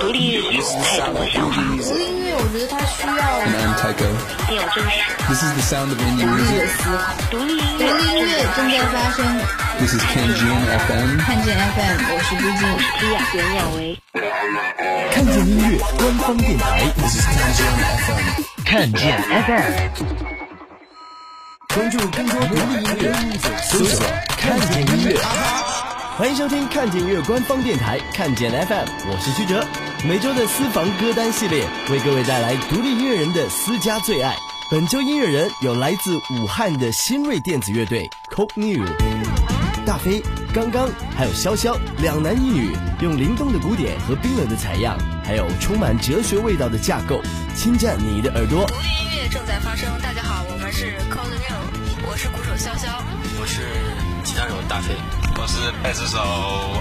独立音乐有太多的想法。音乐，我觉得它需要。更有真实。This is the sound of indie music. 独立音乐，正在发生。This is Kenjin FM. 看见 FM，我是朱静，李亚袁亚维。看见音乐官方电台。This is Kenjin FM. 看见 FM。关注更多独立音乐，搜索“看见音乐”。欢迎收听“看见音乐”官方电台“看见 FM”，我是曲哲。每周的私房歌单系列，为各位带来独立音乐人的私家最爱。本周音乐人有来自武汉的新锐电子乐队 Coke New，大飞、刚刚还有潇潇两男一女，用灵动的鼓点和冰冷的采样，还有充满哲学味道的架构，侵占你的耳朵。独立音乐正在发生。大家好，我们是 Coke New，我是鼓手潇潇，我是吉他手大飞。我是贝斯手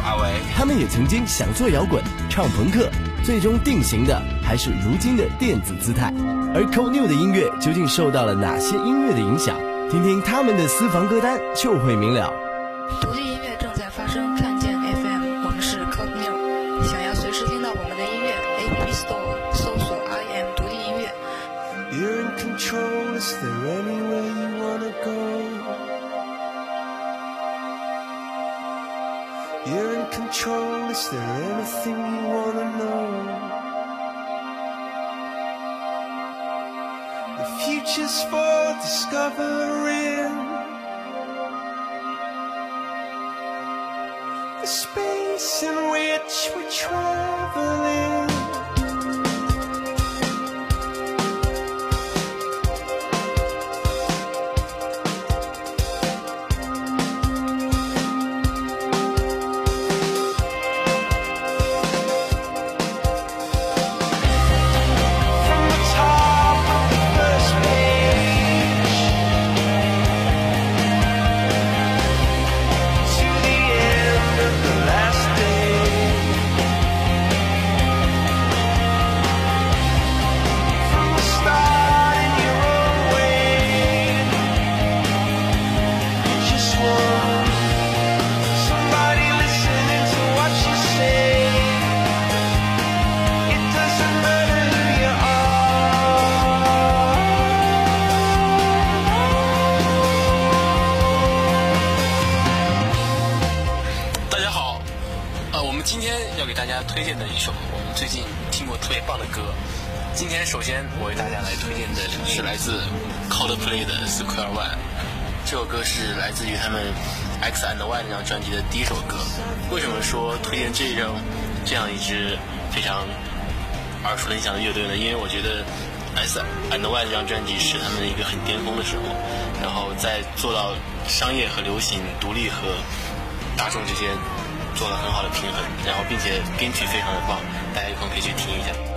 阿伟，他们也曾经想做摇滚、唱朋克，最终定型的还是如今的电子姿态。而 Co New 的音乐究竟受到了哪些音乐的影响？听听他们的私房歌单就会明了。Future's for discovering. The space in which we're traveling 推荐的一首我们最近听过特别棒的歌。今天首先我为大家来推荐的是来自 Coldplay 的 Square One。这首歌是来自于他们 X and Y 那张专辑的第一首歌。为什么说推荐这张这样一支非常耳熟能详的乐队呢？因为我觉得 X and Y 这张专辑是他们一个很巅峰的时候，然后在做到商业和流行、独立和大众之间。做了很好的平衡，然后并且编曲非常的棒，大家有空可以去听一下。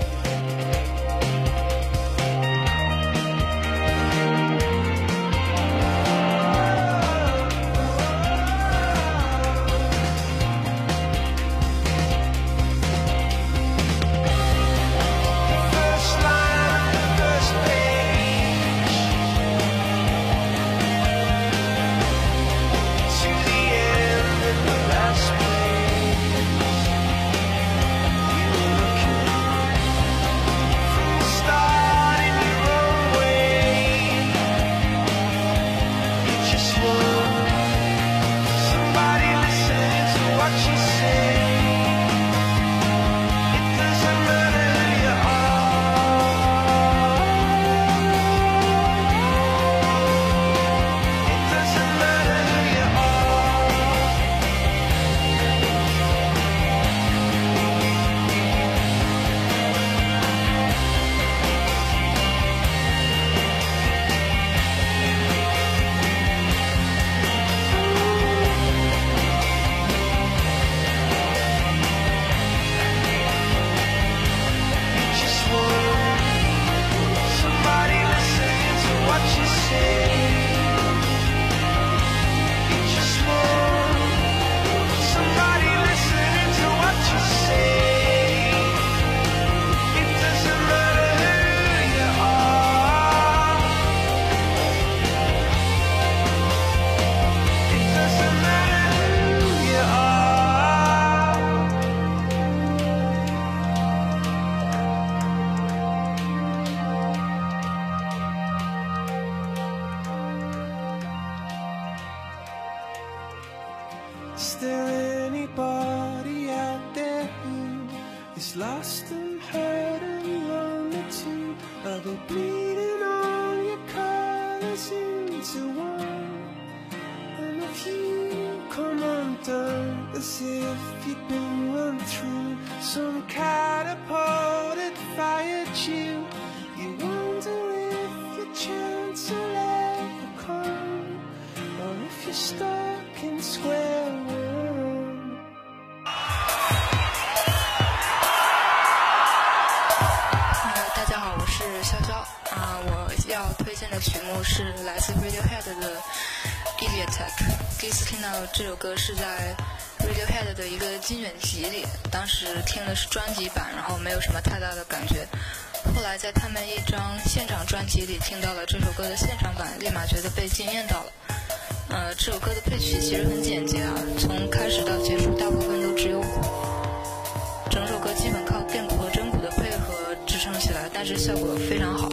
is lost in her. 曲目是来自 Radiohead 的 idiotec。第一次听到这首歌是在 Radiohead 的一个精选集里，当时听的是专辑版，然后没有什么太大的感觉。后来在他们一张现场专辑里听到了这首歌的现场版，立马觉得被惊艳到了。呃，这首歌的配曲其实很简洁啊，从开始到结束大部分都只有鼓，整首歌基本靠电鼓和真鼓的配合支撑起来，但是效果非常好。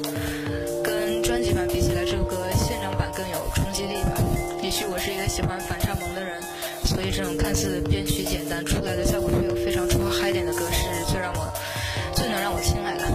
让我亲爱的。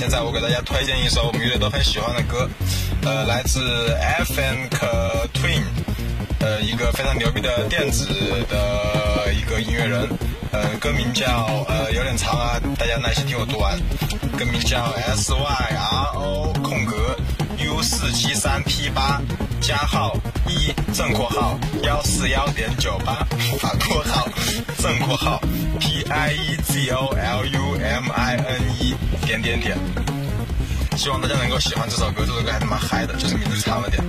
现在我给大家推荐一首我们乐队都很喜欢的歌，呃，来自 F N K Twin，呃，一个非常牛逼的电子的一个音乐人，呃，歌名叫呃有点长啊，大家耐心听我读完。歌名叫 S Y R O 空格 U 四七三 P 八加号一正括号幺四幺点九八 反括号正括号 P I E Z O L U M I N E 点点点。希望大家能够喜欢这首歌，这首歌还是蛮嗨的，就是名字差了点。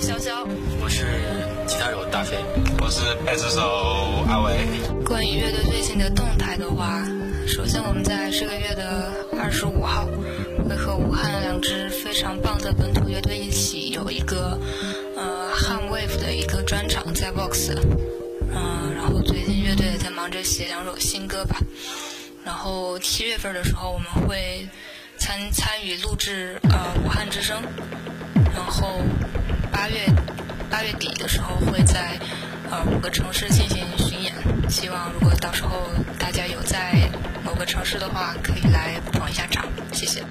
潇潇，我是吉他手大飞，我是贝斯手阿伟。关于乐队最近的动态的话，首先我们在这个月的二十五号会和武汉两支非常棒的本土乐队一起有一个呃汉 wave 的一个专场在 box。嗯，然后最近乐队也在忙着写两首新歌吧。然后七月份的时候我们会参参与录制呃武汉之声，然后。八月八月底的时候会在。呃，五个城市进行巡演，希望如果到时候大家有在某个城市的话，可以来捧一下场，谢谢。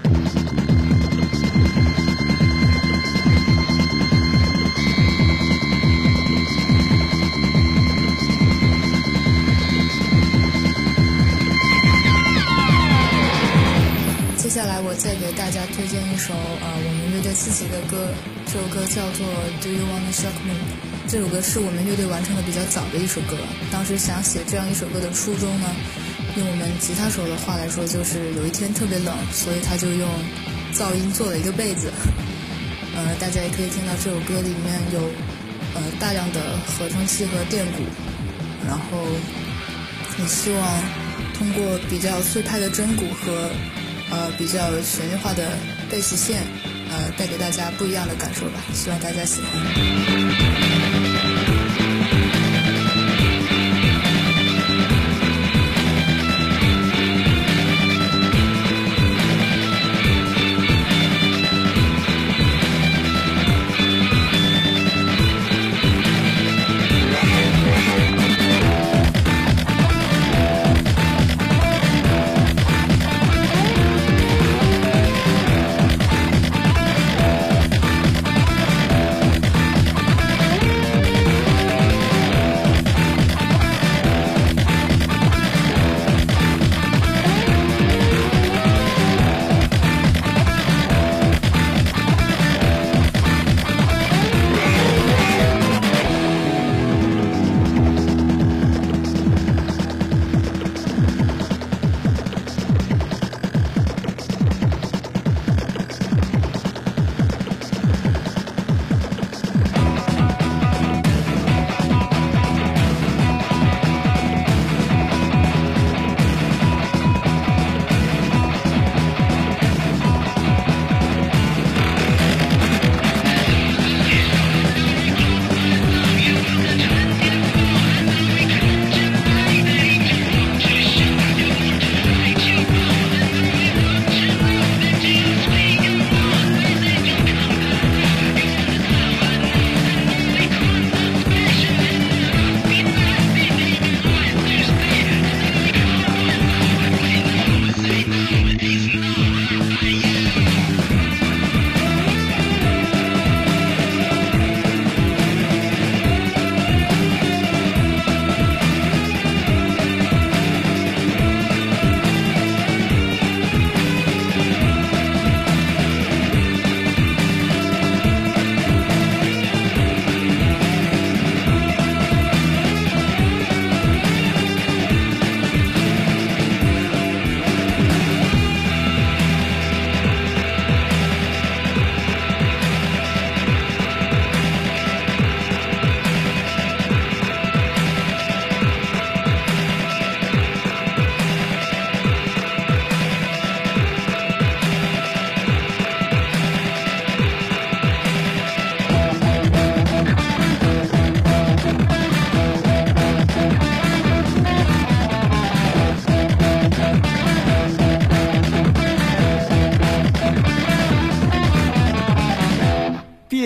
自己的歌，这首歌叫做《Do You Wanna Shock Me》。这首歌是我们乐队完成的比较早的一首歌。当时想写这样一首歌的初衷呢，用我们吉他手的话来说，就是有一天特别冷，所以他就用噪音做了一个被子。呃，大家也可以听到这首歌里面有呃大量的合成器和电鼓，然后也希望通过比较碎拍的真鼓和呃比较旋律化的贝斯线，呃带给大家不一样的感受吧。希望大家喜欢。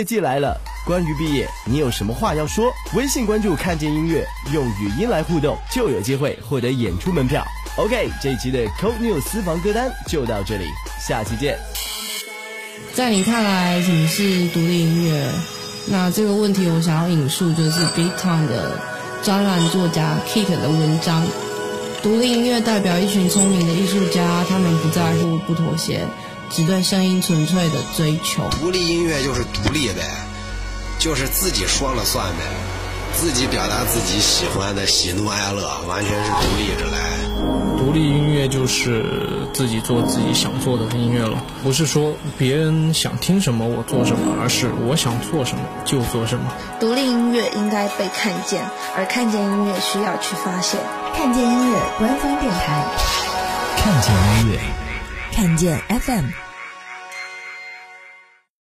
季来了，关于毕业，你有什么话要说？微信关注“看见音乐”，用语音来互动，就有机会获得演出门票。OK，这一期的 Cold New 私房歌单就到这里，下期见。在你看来，什么是独立音乐？那这个问题，我想要引述就是 Big Time 的专栏作家 Kit 的文章：独立音乐代表一群聪明的艺术家，他们不在乎，不妥协。只对声音纯粹的追求。独立音乐就是独立呗，就是自己说了算呗。自己表达自己喜欢的喜怒哀乐，完全是独立着来。独立音乐就是自己做自己想做的音乐了，不是说别人想听什么我做什么，而是我想做什么就做什么。独立音乐应该被看见，而看见音乐需要去发现。看见音乐官方电台，看见音乐，看见 FM。